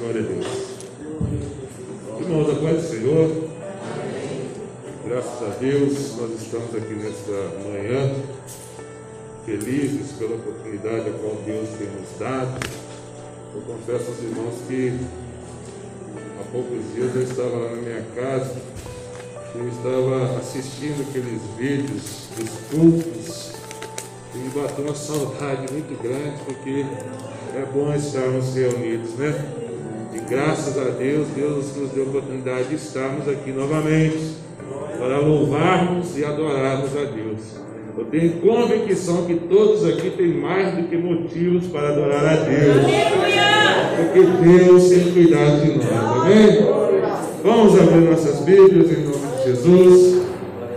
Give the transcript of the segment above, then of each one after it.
Glória a Deus. Irmãos, a paz do Senhor. Graças a Deus, nós estamos aqui nesta manhã, felizes pela oportunidade a qual Deus tem nos dado. Eu confesso aos irmãos que há poucos dias eu estava lá na minha casa, eu estava assistindo aqueles vídeos dos cultos e me bateu uma saudade muito grande, porque é bom estarmos reunidos, né? Graças a Deus, Deus nos deu a oportunidade de estarmos aqui novamente para louvarmos e adorarmos a Deus. Eu tenho convicção que todos aqui têm mais do que motivos para adorar a Deus. Porque Deus tem cuidado de nós, amém? Vamos abrir nossas Bíblias em nome de Jesus.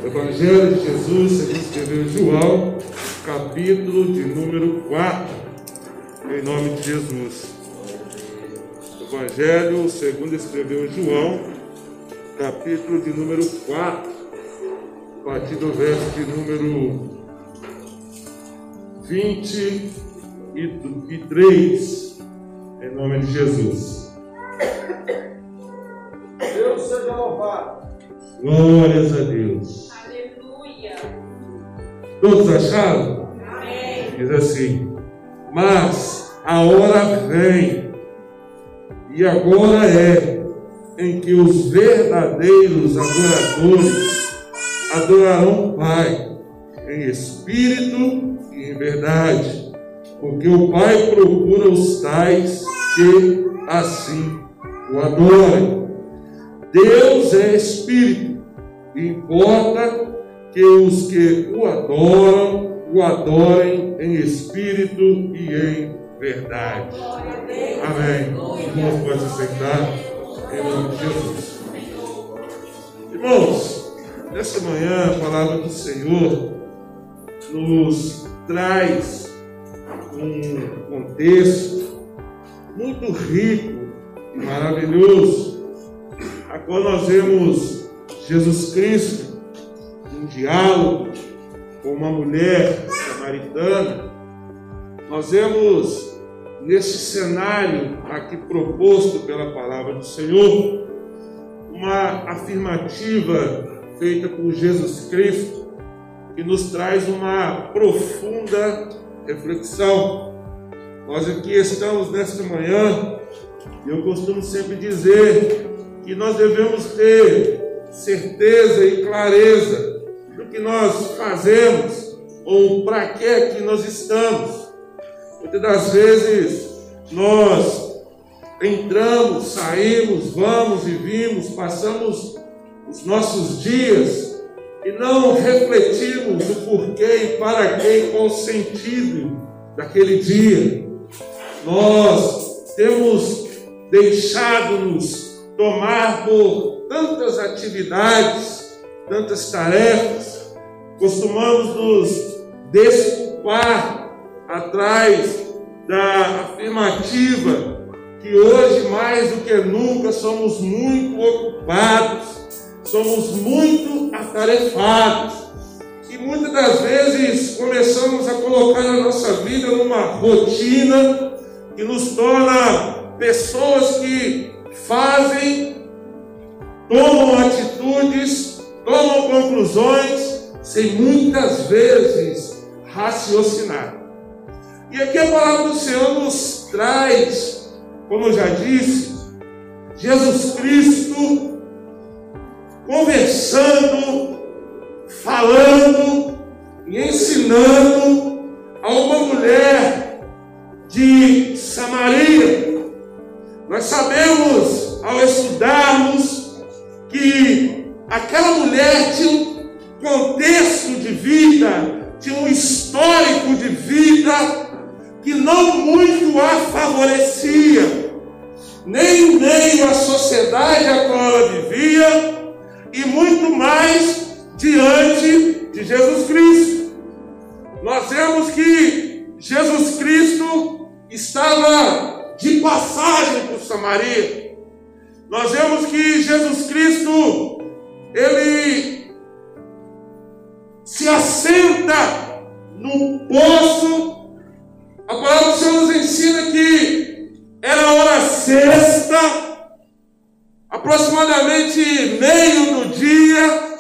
Evangelho de Jesus, segundo escreveu João, capítulo de número 4, em nome de Jesus. Evangelho segundo escreveu João, capítulo de número 4, a partir do verso de número 23, em nome de Jesus. Deus seja louvado. Glórias a Deus. Aleluia. Todos acharam? Amém. Diz assim: Mas a hora vem, e agora é, em que os verdadeiros adoradores adorarão o Pai, em espírito e em verdade, porque o Pai procura os tais que assim o adorem. Deus é espírito, importa que os que o adoram, o adorem em espírito e em verdade. Amém. Irmãos, pode se sentar em nome de Jesus. Irmãos, nessa manhã a palavra do Senhor nos traz um contexto muito rico e maravilhoso, a qual nós vemos Jesus Cristo em diálogo com uma mulher samaritana. Nós vemos nesse cenário aqui proposto pela palavra do Senhor uma afirmativa feita por Jesus Cristo que nos traz uma profunda reflexão. Nós aqui estamos nesta manhã e eu costumo sempre dizer que nós devemos ter certeza e clareza do que nós fazemos ou para que aqui nós estamos. Muitas das vezes nós entramos, saímos, vamos e vimos, passamos os nossos dias e não refletimos o porquê e para quem, qual o sentido daquele dia. Nós temos deixado-nos tomar por tantas atividades, tantas tarefas, costumamos nos desculpar atrás da afirmativa que hoje, mais do que nunca, somos muito ocupados, somos muito atarefados. E muitas das vezes começamos a colocar a nossa vida numa rotina que nos torna pessoas que fazem, tomam atitudes, tomam conclusões, sem muitas vezes raciocinar. E aqui a palavra do Senhor nos traz, como eu já disse, Jesus Cristo conversando, falando e ensinando a uma mulher de Samaria. Nós sabemos, ao estudarmos, que aquela mulher tinha um contexto de vida, tinha um histórico de vida que não muito a favorecia, nem meio à sociedade a qual ela vivia, e muito mais diante de Jesus Cristo. Nós vemos que Jesus Cristo estava de passagem por Samaria. Nós vemos que Jesus Cristo, ele se assenta no poço. Aproximadamente meio do dia,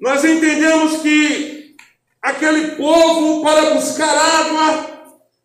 nós entendemos que aquele povo, para buscar água,